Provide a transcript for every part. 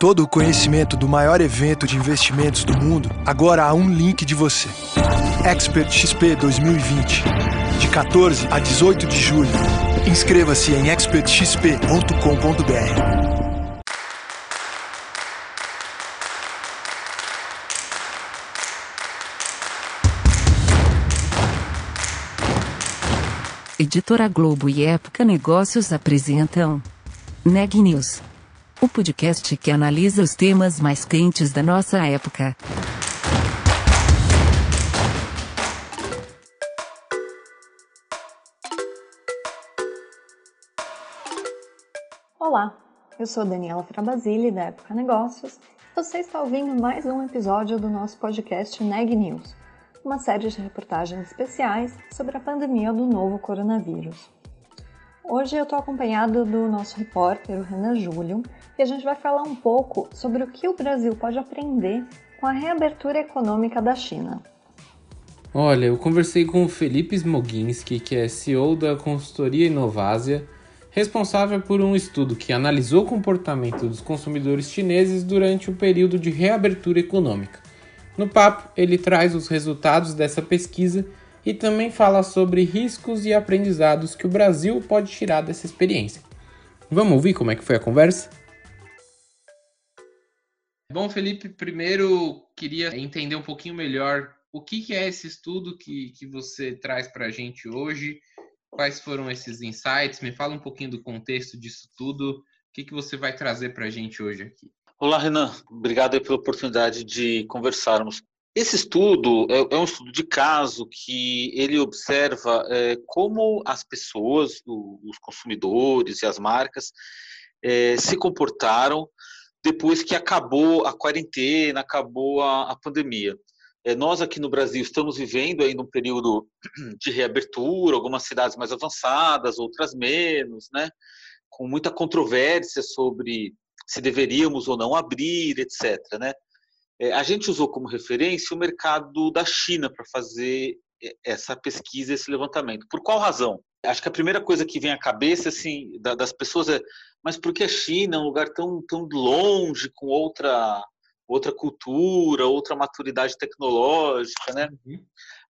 todo o conhecimento do maior evento de investimentos do mundo, agora há um link de você. Expert XP 2020, de 14 a 18 de julho. Inscreva-se em expertxp.com.br. Editora Globo e Época Negócios apresentam Neg News, o podcast que analisa os temas mais quentes da nossa época. Olá, eu sou Daniela Frabasile da Época Negócios. Você está ouvindo mais um episódio do nosso podcast Neg News uma série de reportagens especiais sobre a pandemia do novo coronavírus. Hoje eu estou acompanhado do nosso repórter, o Renan Júlio, e a gente vai falar um pouco sobre o que o Brasil pode aprender com a reabertura econômica da China. Olha, eu conversei com o Felipe Smoginski, que é CEO da consultoria Inovásia, responsável por um estudo que analisou o comportamento dos consumidores chineses durante o período de reabertura econômica. No papo, ele traz os resultados dessa pesquisa e também fala sobre riscos e aprendizados que o Brasil pode tirar dessa experiência. Vamos ouvir como é que foi a conversa? Bom, Felipe, primeiro queria entender um pouquinho melhor o que, é esse estudo que, que você traz para a gente hoje, quais foram esses insights, me fala um pouquinho do contexto disso tudo, o que, que você vai trazer para a gente hoje aqui. Olá, Renan. Obrigado pela oportunidade de conversarmos. Esse estudo é, é, um estudo de caso que ele observa é, como as pessoas, os consumidores e as marcas é, se comportaram depois que acabou a quarentena, acabou a, a pandemia. É, nós aqui no Brasil estamos vivendo ainda um período de reabertura, algumas cidades mais avançadas, outras menos, né? com muita controvérsia sobre se deveríamos ou não abrir, etc. Né? É, a gente usou como referência o mercado da China para fazer essa pesquisa, esse levantamento. Por qual razão? Acho que a primeira coisa que vem à cabeça assim das pessoas é, mas por que a China é um lugar tão tão longe, com outra outra cultura, outra maturidade tecnológica, né? Uhum.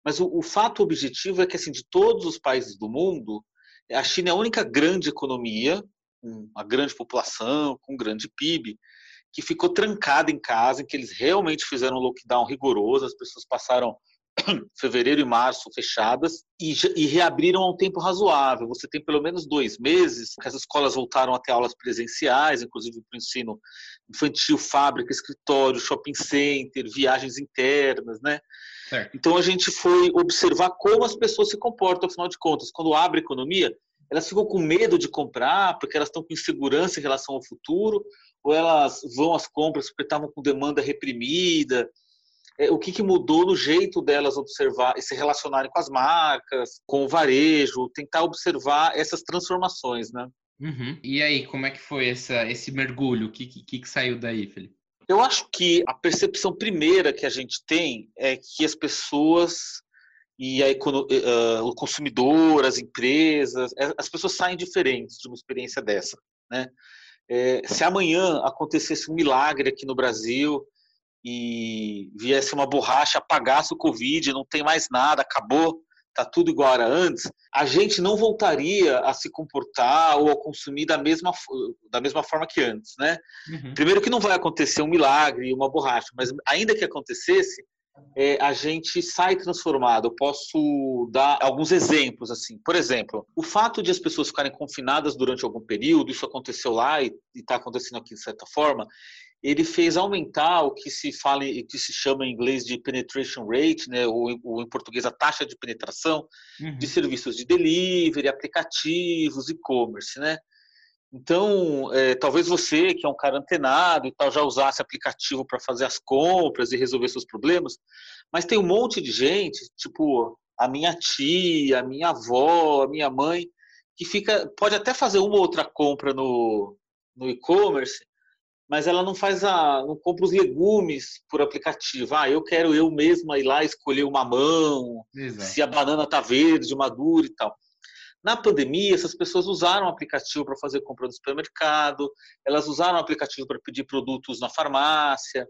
Mas o, o, fato objetivo é que assim de todos os países do mundo, a China é a única grande economia com uma grande população, com um grande PIB, que ficou trancada em casa, em que eles realmente fizeram um lockdown rigoroso, as pessoas passaram fevereiro e março fechadas e, e, reabriram a um tempo razoável. Você tem pelo menos dois meses que as escolas voltaram a ter aulas presenciais, inclusive para o ensino infantil, fábrica, escritório, shopping center, viagens internas, né? Certo. Então a gente foi observar como as pessoas se comportam, afinal de contas, quando abre a economia, elas ficam com medo de comprar porque elas estão com insegurança em relação ao futuro, ou elas vão às compras porque estavam com demanda reprimida. É, o que, que mudou no jeito delas observar e se relacionarem com as marcas, com o varejo, tentar observar essas transformações, né? Uhum. E aí, como é que foi essa, esse mergulho? O que, que, que saiu daí, Felipe? Eu acho que a percepção primeira que a gente tem é que as pessoas e a, uh, o consumidor, as empresas, é, as pessoas saem diferentes de uma experiência dessa. Né? É, se amanhã acontecesse um milagre aqui no Brasil e viesse uma borracha, apagasse o Covid, não tem mais nada, acabou, tá tudo igual era antes, a gente não voltaria a se comportar ou a consumir da mesma, da mesma forma que antes, né? Uhum. Primeiro que não vai acontecer um milagre, uma borracha, mas ainda que acontecesse, é, a gente sai transformado. Eu posso dar alguns exemplos assim. Por exemplo, o fato de as pessoas ficarem confinadas durante algum período, isso aconteceu lá e está acontecendo aqui de certa forma, ele fez aumentar o que se fala, o que se chama em inglês de penetration rate, né, ou, ou em português a taxa de penetração uhum. de serviços de delivery, aplicativos, e-commerce, né? Então, é, talvez você, que é um cara antenado e tal, já usasse aplicativo para fazer as compras e resolver seus problemas, mas tem um monte de gente, tipo a minha tia, a minha avó, a minha mãe, que fica, pode até fazer uma ou outra compra no, no e-commerce, mas ela não faz a, não compra os legumes por aplicativo. Ah, eu quero eu mesma ir lá escolher o mamão, Exato. se a banana tá verde, madura e tal. Na pandemia, essas pessoas usaram o aplicativo para fazer compra no supermercado, elas usaram o aplicativo para pedir produtos na farmácia.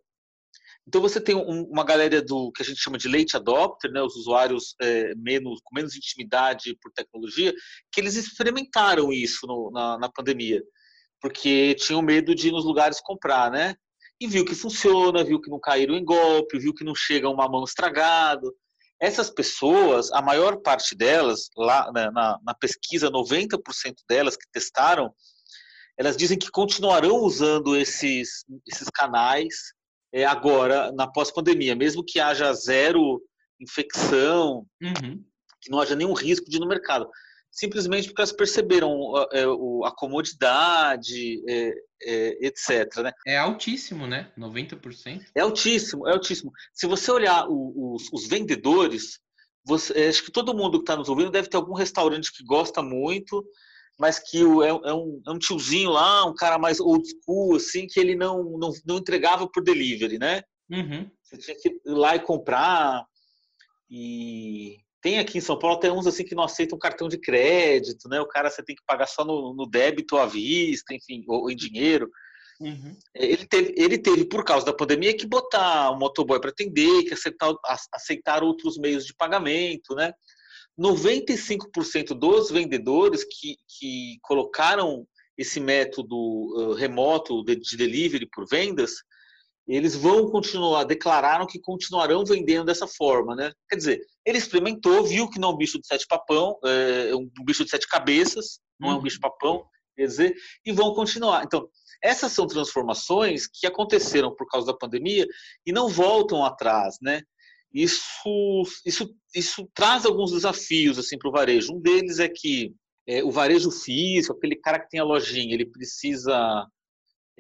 Então você tem um, uma galera do que a gente chama de late adopter, né, os usuários é, menos, com menos intimidade por tecnologia, que eles experimentaram isso no, na, na pandemia, porque tinham medo de ir nos lugares comprar, né? E viu que funciona, viu que não caíram em golpe, viu que não chega uma mão estragado. Essas pessoas, a maior parte delas, lá né, na, na pesquisa, 90% delas que testaram, elas dizem que continuarão usando esses, esses canais é, agora, na pós-pandemia, mesmo que haja zero infecção, uhum. que não haja nenhum risco de ir no mercado. Simplesmente porque elas perceberam a, é, a comodidade, é, é, etc. Né? É altíssimo, né? 90%. É altíssimo, é altíssimo. Se você olhar os, os, vendedores, você, é, acho que todo mundo que está nos ouvindo deve ter algum restaurante que gosta muito, mas que o, é, é, um, é um tiozinho lá, um cara mais old school, assim, que ele não, não, não entregava por delivery, né? Uhum. Você tinha que ir lá e comprar. E tem aqui em São Paulo até uns assim que não aceitam cartão de crédito, né? O cara você tem que pagar só no, no débito à vista, enfim, ou em dinheiro. Uhum. Ele, teve, ele teve, por causa da pandemia, que botar um motoboy para atender, que aceitar, aceitar outros meios de pagamento, né? 95% dos vendedores que, que colocaram esse método uh, remoto de, de delivery por vendas, eles vão continuar, declararam que continuarão vendendo dessa forma, né? Quer dizer, ele experimentou, viu que não é um bicho de sete papão, é um bicho de sete cabeças, não é um uhum. bicho papão, quer dizer, e vão continuar. Então, essas são transformações que aconteceram por causa da pandemia e não voltam atrás, né? Isso, isso, isso traz alguns desafios assim para o varejo. Um deles é que é, o varejo físico, aquele cara que tem a lojinha, ele precisa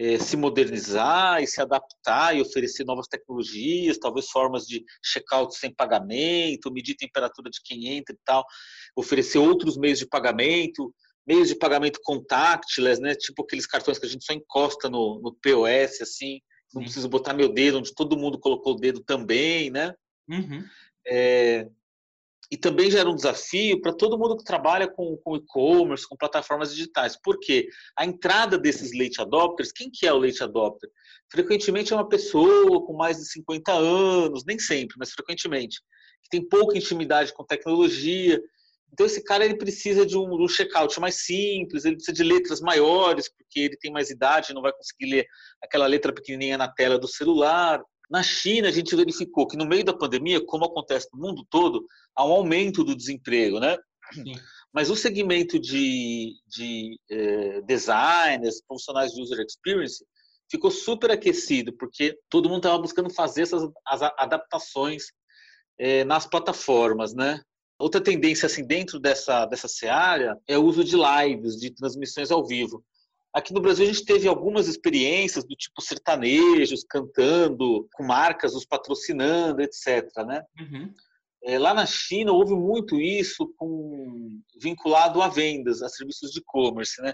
é, se modernizar e se adaptar e oferecer novas tecnologias, talvez formas de check-out sem pagamento, medir temperatura de quem entra e tal, oferecer outros meios de pagamento, meios de pagamento contactless, né? Tipo aqueles cartões que a gente só encosta no, no POS, assim, não preciso botar meu dedo, onde todo mundo colocou o dedo também, né? Uhum. É, e também gera um desafio para todo mundo que trabalha com, com e-commerce, com plataformas digitais. Porque a entrada desses late adopters, quem que é o late adopter? Frequentemente é uma pessoa com mais de 50 anos, nem sempre, mas frequentemente, que tem pouca intimidade com tecnologia. Então esse cara ele precisa de um, um checkout mais simples, ele precisa de letras maiores, porque ele tem mais idade, não vai conseguir ler aquela letra pequenininha na tela do celular. Na China, a gente verificou que no meio da pandemia, como acontece no mundo todo, há um aumento do desemprego, né? Sim. Mas o segmento de, de eh, designers, profissionais de user experience, ficou super aquecido, porque todo mundo estava buscando fazer essas as adaptações eh, nas plataformas, né? Outra tendência assim dentro dessa dessa seara é o uso de lives, de transmissões ao vivo. Aqui no Brasil a gente teve algumas experiências do tipo sertanejos cantando, com marcas os patrocinando, etc. Né? Uhum. É, lá na China houve muito isso com, vinculado a vendas, a serviços de e-commerce. Né?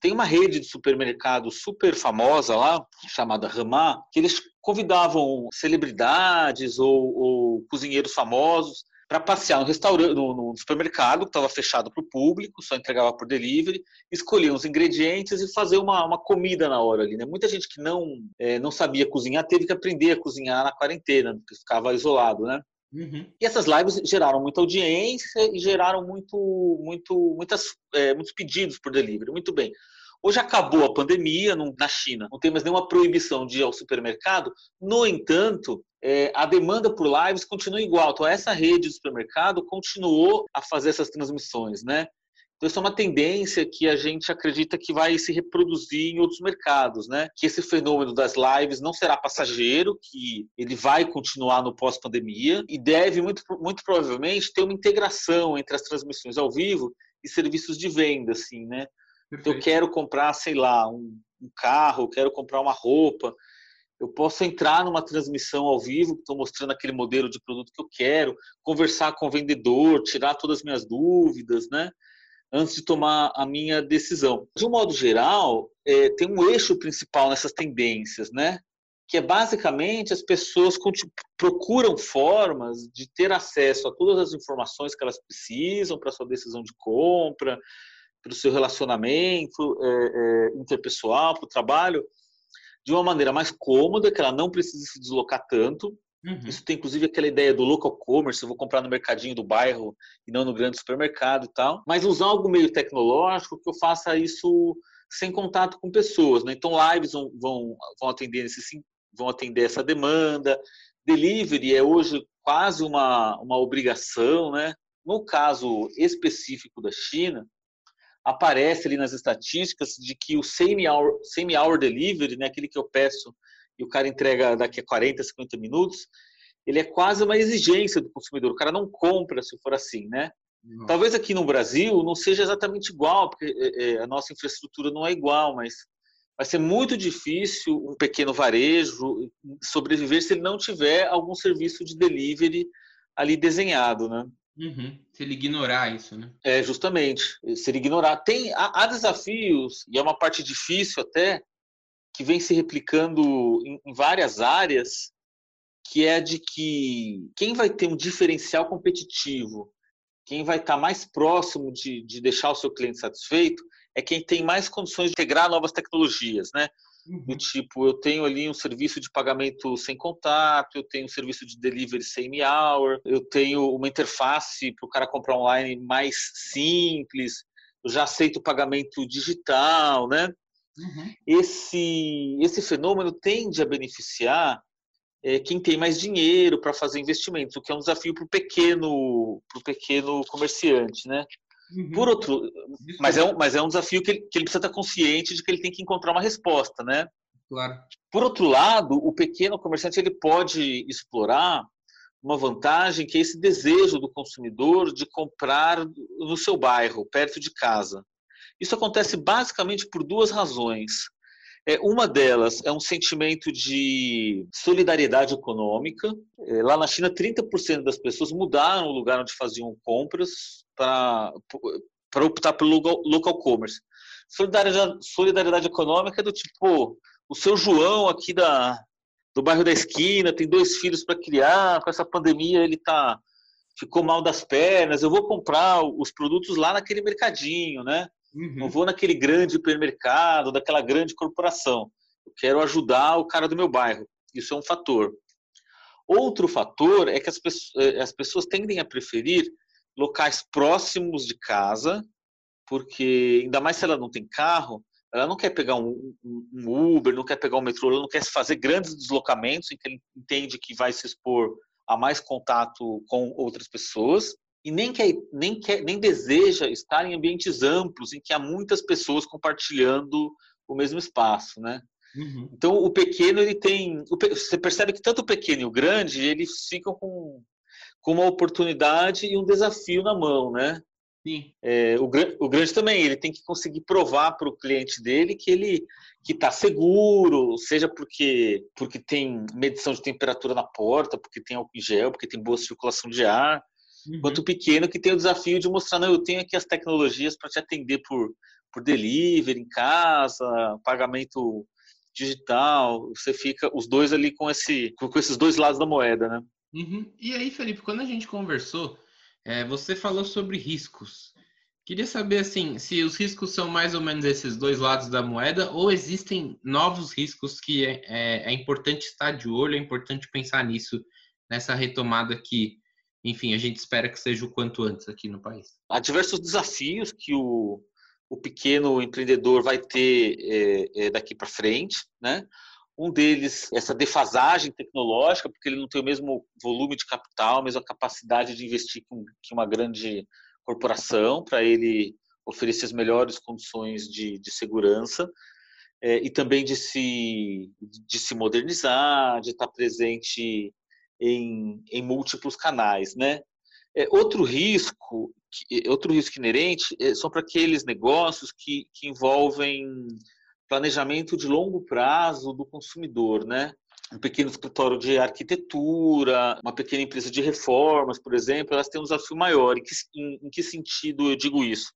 Tem uma rede de supermercado super famosa lá, chamada Ramá, que eles convidavam celebridades ou, ou cozinheiros famosos para passear no restaurante, no, no supermercado que estava fechado para o público, só entregava por delivery, escolher os ingredientes e fazer uma, uma comida na hora ali. Né? Muita gente que não é, não sabia cozinhar teve que aprender a cozinhar na quarentena, porque ficava isolado, né? Uhum. E essas lives geraram muita audiência e geraram muito, muito, muitas, é, muitos pedidos por delivery. Muito bem. Hoje acabou a pandemia na China, não tem mais nenhuma proibição de ir ao supermercado. No entanto, é, a demanda por lives continua igual. Então, essa rede de supermercado continuou a fazer essas transmissões, né? Então, isso é uma tendência que a gente acredita que vai se reproduzir em outros mercados, né? Que esse fenômeno das lives não será passageiro, que ele vai continuar no pós-pandemia e deve, muito, muito provavelmente, ter uma integração entre as transmissões ao vivo e serviços de venda, assim, né? Então, eu quero comprar, sei lá, um, um carro, quero comprar uma roupa, eu posso entrar numa transmissão ao vivo, estou mostrando aquele modelo de produto que eu quero, conversar com o vendedor, tirar todas as minhas dúvidas, né? Antes de tomar a minha decisão. De um modo geral, é, tem um eixo principal nessas tendências, né? que é basicamente as pessoas procuram formas de ter acesso a todas as informações que elas precisam para sua decisão de compra, para o seu relacionamento é, é, interpessoal, para o trabalho, de uma maneira mais cômoda, que ela não precisa se deslocar tanto. Uhum. Isso tem inclusive aquela ideia do local commerce, eu vou comprar no mercadinho do bairro e não no grande supermercado e tal. Mas usar algo meio tecnológico que eu faça isso sem contato com pessoas. Né? Então, lives vão, vão, vão atender esse, vão atender essa demanda. Delivery é hoje quase uma, uma obrigação, né? No caso específico da China, aparece ali nas estatísticas de que o semi-hour semi -hour delivery, né, aquele que eu peço e o cara entrega daqui a 40, 50 minutos, ele é quase uma exigência do consumidor. O cara não compra se for assim, né? Talvez aqui no Brasil não seja exatamente igual, porque é, é, a nossa infraestrutura não é igual, mas vai ser muito difícil um pequeno varejo sobreviver se ele não tiver algum serviço de delivery ali desenhado, né? Uhum. Se ele ignorar isso, né? É, justamente. Se ele ignorar. Tem, há, há, desafios, e é uma parte difícil até, que vem se replicando em, em várias áreas, que é de que quem vai ter um diferencial competitivo, quem vai estar mais próximo de, de deixar o seu cliente satisfeito, é quem tem mais condições de integrar novas tecnologias, né? Uhum. Do tipo, eu tenho ali um serviço de pagamento sem contato, eu tenho um serviço de delivery semi-hour, eu tenho uma interface para o cara comprar online mais simples, eu já aceito pagamento digital, né? Uhum. Esse, esse fenômeno tende a beneficiar é, quem tem mais dinheiro para fazer investimentos, o que é um desafio para o pequeno, pro pequeno comerciante, né? Uhum. Por outro, mas é um, mas é um desafio que ele, que ele precisa estar consciente de que ele tem que encontrar uma resposta, né? Claro. Por outro lado, o pequeno comerciante ele pode explorar uma vantagem que é esse desejo do consumidor de comprar no seu bairro, perto de casa. Isso acontece basicamente por duas razões. É, uma delas é um sentimento de solidariedade econômica. É, lá na China, 30% das pessoas mudaram o lugar onde faziam compras para optar pelo local, local commerce. Solidariedade, solidariedade econômica é do tipo, o seu João aqui da, do bairro da esquina tem dois filhos para criar, com essa pandemia ele tá ficou mal das pernas, eu vou comprar os produtos lá naquele mercadinho, né? Uhum. Não vou naquele grande supermercado, daquela grande corporação. Eu quero ajudar o cara do meu bairro. Isso é um fator. Outro fator é que as pessoas, eh, as pessoas tendem a preferir locais próximos de casa, porque ainda mais se ela não tem carro, ela não quer pegar um, um, Uber, não quer pegar um metrô, ela não quer fazer grandes deslocamentos em que ele entende que vai se expor a mais contato com outras pessoas e nem quer, nem quer, nem deseja estar em ambientes amplos em que há muitas pessoas compartilhando o mesmo espaço, né? Uhum. Então o pequeno ele tem, você percebe que tanto o pequeno e o grande eles ficam com, com uma oportunidade e um desafio na mão, né? Sim. É, o, o grande também ele tem que conseguir provar para o cliente dele que ele que está seguro, seja porque porque tem medição de temperatura na porta, porque tem álcool em gel, porque tem boa circulação de ar, uhum. quanto pequeno que tem o desafio de mostrar, não, eu tenho aqui as tecnologias para te atender por, por delivery em casa, pagamento digital, você fica os dois ali com esse com esses dois lados da moeda, né? Uhum. E aí, Felipe, quando a gente conversou, é, você falou sobre riscos. Queria saber assim, se os riscos são mais ou menos esses dois lados da moeda, ou existem novos riscos que é, é, é importante estar de olho, é importante pensar nisso nessa retomada que enfim, a gente espera que seja o quanto antes aqui no país. Há diversos desafios que o, o pequeno empreendedor vai ter é, é, daqui para frente, né? Um deles, essa defasagem tecnológica, porque ele não tem o mesmo volume de capital, a mesma capacidade de investir que uma grande corporação, para ele oferecer as melhores condições de, de segurança é, e também de se, de se modernizar, de estar presente em, em múltiplos canais, né? É, outro risco, outro risco inerente é, são para aqueles negócios que, que envolvem planejamento de longo prazo do consumidor, né? Um pequeno escritório de arquitetura, uma pequena empresa de reformas, por exemplo, elas têm um desafio maior. Em que, em, em que sentido eu digo isso?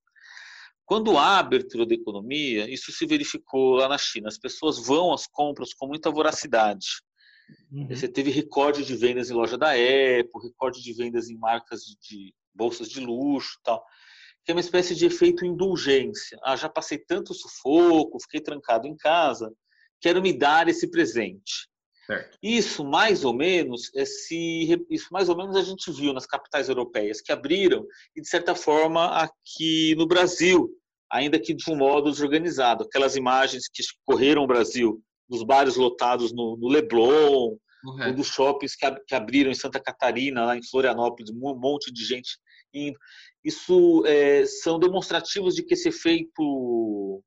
Quando há abertura da economia, isso se verificou lá na China. As pessoas vão às compras com muita voracidade Uhum. Você teve recorde de vendas em loja da Apple, recorde de vendas em marcas de, de bolsas de luxo tal. Que é uma espécie de efeito indulgência. Ah, já passei tanto sufoco, fiquei trancado em casa, quero me dar esse presente. Certo. Isso mais ou menos esse, isso mais ou menos a gente viu nas capitais europeias que abriram e de certa forma aqui no Brasil, ainda que de um modo desorganizado. Aquelas imagens que correram o Brasil dos bares lotados no, no Leblon, uhum. dos shoppings que, que, abriram em Santa Catarina, lá em Florianópolis, um monte de gente indo. Isso é, são demonstrativos de que esse efeito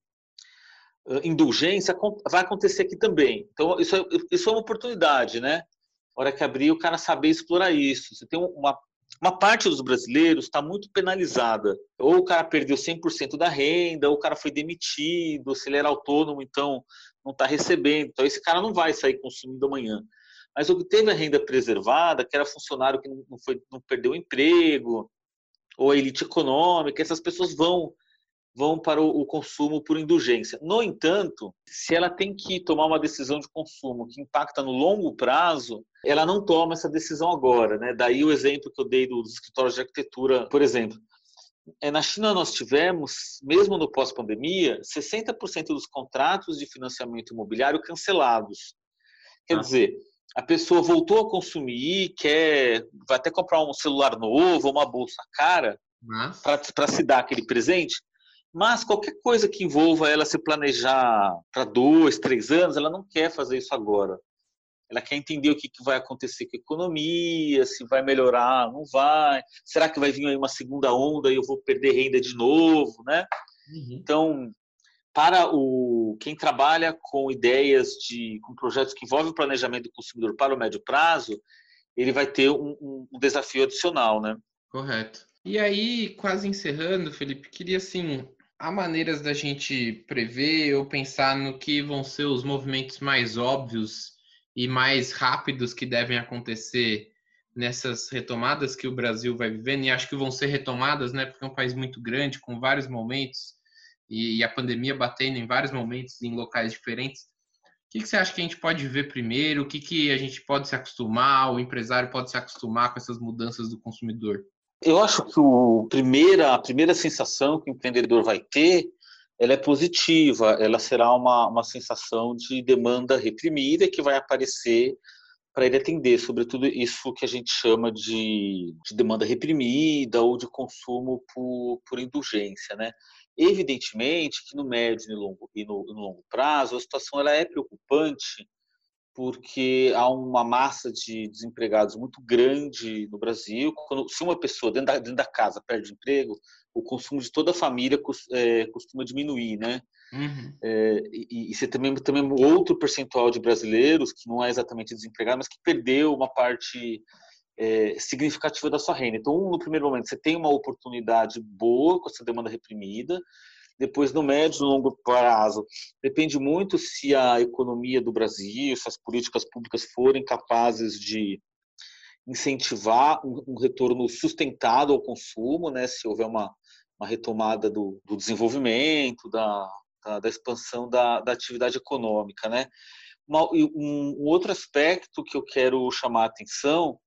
indulgência vai acontecer aqui também. Então, isso é, isso é uma oportunidade, né? A hora que abrir, o cara saber explorar isso. Você tem uma, uma parte dos brasileiros está muito penalizada. Ou o cara perdeu 100% da renda, ou o cara foi demitido, se ele era autônomo, então não está recebendo. Então, esse cara não vai sair consumindo amanhã. Mas o que teve a renda preservada, que era funcionário que não, foi, não perdeu o emprego, ou a elite econômica, essas pessoas vão vão para o, consumo por indulgência. No entanto, se ela tem que tomar uma decisão de consumo que impacta no longo prazo, ela não toma essa decisão agora. Né? Daí o exemplo que eu dei dos escritórios de arquitetura, por exemplo. É, na China nós tivemos, mesmo no pós-pandemia, 60% dos contratos de financiamento imobiliário cancelados. Quer ah. dizer, a pessoa voltou a consumir, quer, vai até comprar um celular novo, uma bolsa cara, para se dar aquele presente, mas qualquer coisa que envolva ela se planejar para dois, três anos, ela não quer fazer isso agora. Ela quer entender o que, vai acontecer com a economia, se vai melhorar, não vai. Será que vai vir aí uma segunda onda e eu vou perder renda de novo, né? Uhum. Então, para o quem trabalha com ideias de com projetos que envolvem o planejamento do consumidor para o médio prazo, ele vai ter um, um desafio adicional, né? Correto. E aí, quase encerrando, Felipe, queria assim há maneiras da gente prever ou pensar no que vão ser os movimentos mais óbvios e mais rápidos que devem acontecer nessas retomadas que o Brasil vai vivendo, e acho que vão ser retomadas, né, porque é um país muito grande, com vários momentos, e, a pandemia batendo em vários momentos em locais diferentes. O que, que você acha que a gente pode ver primeiro? O que, que a gente pode se acostumar, o empresário pode se acostumar com essas mudanças do consumidor? Eu acho que o primeira, a primeira sensação que o empreendedor vai ter, ela é positiva, ela será uma, uma sensação de demanda reprimida que vai aparecer para ele atender, sobretudo isso que a gente chama de, de demanda reprimida ou de consumo por, por indulgência, né? Evidentemente que no médio e no longo, e no, no longo prazo a situação ela é preocupante porque há uma massa de desempregados muito grande no Brasil. Quando, se uma pessoa dentro da, dentro da casa perde emprego, o consumo de toda a família é, costuma diminuir, né? Uhum. É, e, e você também também outro percentual de brasileiros que não é exatamente desempregado, mas que perdeu uma parte é, significativa da sua renda. Então, no primeiro momento, você tem uma oportunidade boa com essa demanda reprimida depois, no médio e longo prazo, depende muito se a economia do Brasil, se as políticas públicas forem capazes de incentivar um, retorno sustentado ao consumo, né? se houver uma, uma retomada do, do desenvolvimento, da, da, da expansão da, da, atividade econômica. Né? Um, um outro aspecto que eu quero chamar a atenção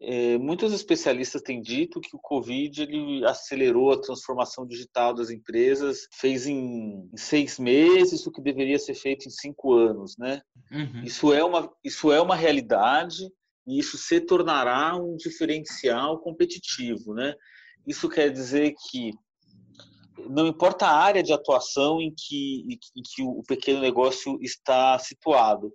é, muitos especialistas têm dito que o Covid ele acelerou a transformação digital das empresas, fez em, em seis meses o que deveria ser feito em cinco anos, né? Uhum. Isso é uma isso é uma realidade e isso se tornará um diferencial competitivo, né? Isso quer dizer que não importa a área de atuação em que, em que o pequeno negócio está situado,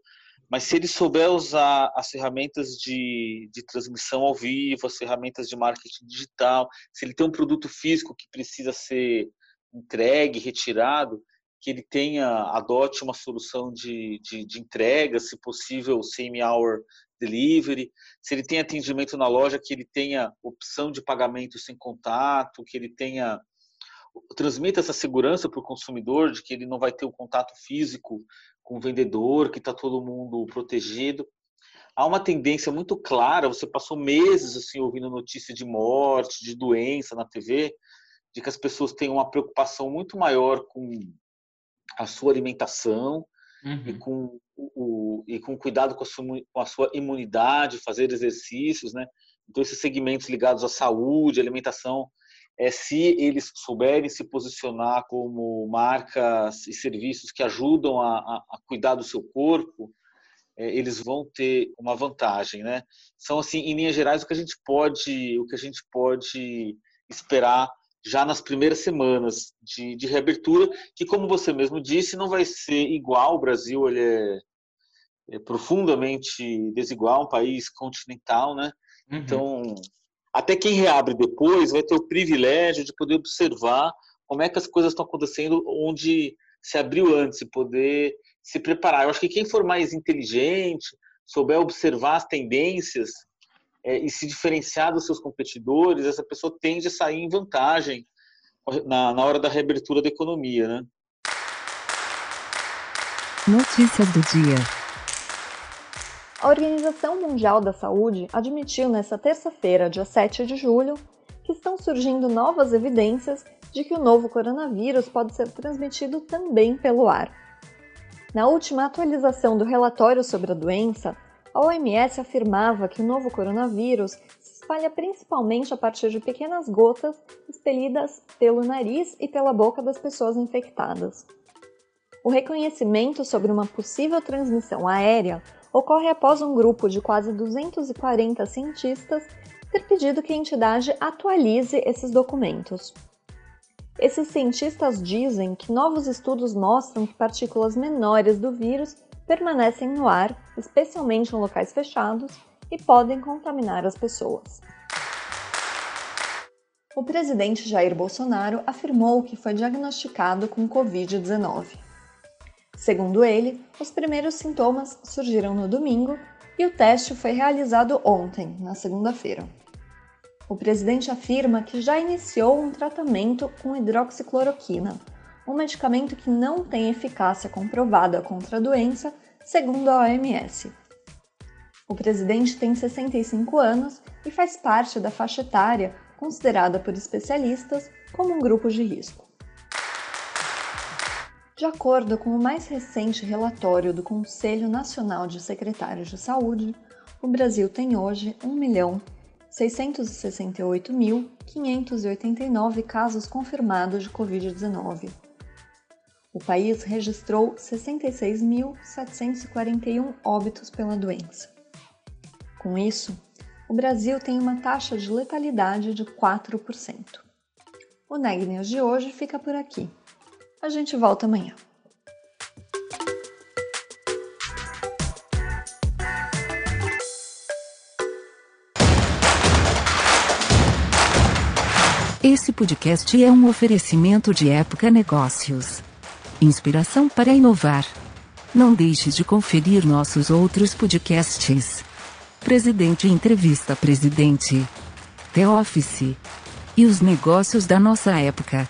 mas se ele souber usar as ferramentas de, de transmissão ao vivo, as ferramentas de marketing digital, se ele tem um produto físico que precisa ser entregue, retirado, que ele tenha, adote uma solução de, de, de entrega, se possível, semi-hour delivery, se ele tem atendimento na loja, que ele tenha opção de pagamento sem contato, que ele tenha transmita essa segurança para o consumidor de que ele não vai ter o contato físico com o vendedor, que está todo mundo protegido. Há uma tendência muito clara, você passou meses assim ouvindo notícia de morte, de doença na TV, de que as pessoas têm uma preocupação muito maior com a sua alimentação uhum. e com o, e com cuidado com a, sua, com a sua imunidade, fazer exercícios, né? Então, esses segmentos ligados à saúde, alimentação, é, se eles souberem se posicionar como marcas e serviços que ajudam a, a, cuidar do seu corpo, é, eles vão ter uma vantagem, né? São assim, em linhas gerais, o que a gente pode, o que a gente pode esperar já nas primeiras semanas de, de reabertura, que como você mesmo disse, não vai ser igual. O Brasil ele é, é profundamente desigual, um país continental, né? Uhum. Então, até quem reabre depois vai ter o privilégio de poder observar como é que as coisas estão acontecendo onde se abriu antes e poder se preparar. Eu acho que quem for mais inteligente, souber observar as tendências é, e se diferenciar dos seus competidores, essa pessoa tende a sair em vantagem na, na hora da reabertura da economia, né? Notícias do dia. A Organização Mundial da Saúde admitiu nesta terça-feira, dia 7 de julho, que estão surgindo novas evidências de que o novo coronavírus pode ser transmitido também pelo ar. Na última atualização do relatório sobre a doença, a OMS afirmava que o novo coronavírus se espalha principalmente a partir de pequenas gotas expelidas pelo nariz e pela boca das pessoas infectadas. O reconhecimento sobre uma possível transmissão aérea ocorre após um grupo de quase 240 cientistas ter pedido que a entidade atualize esses documentos. Esses cientistas dizem que novos estudos mostram que partículas menores do vírus permanecem no ar, especialmente em locais fechados, e podem contaminar as pessoas. O presidente Jair Bolsonaro afirmou que foi diagnosticado com Covid-19. Segundo ele, os primeiros sintomas surgiram no domingo e o teste foi realizado ontem, na segunda-feira. O presidente afirma que já iniciou um tratamento com hidroxicloroquina, um medicamento que não tem eficácia comprovada contra a doença, segundo a OMS. O presidente tem 65 anos e faz parte da faixa etária considerada por especialistas como um grupo de risco. De acordo com o mais recente relatório do Conselho Nacional de Secretários de Saúde, o Brasil tem hoje 1.668.589 casos confirmados de Covid-19 o país registrou 66.741 óbitos pela doença. Com isso, o Brasil tem uma taxa de letalidade de 4%. O Neg de hoje fica por aqui. A gente volta amanhã. Esse podcast é um oferecimento de Época Negócios. Inspiração para inovar. Não deixe de conferir nossos outros podcasts. Presidente Entrevista Presidente. The Office. E os negócios da nossa época.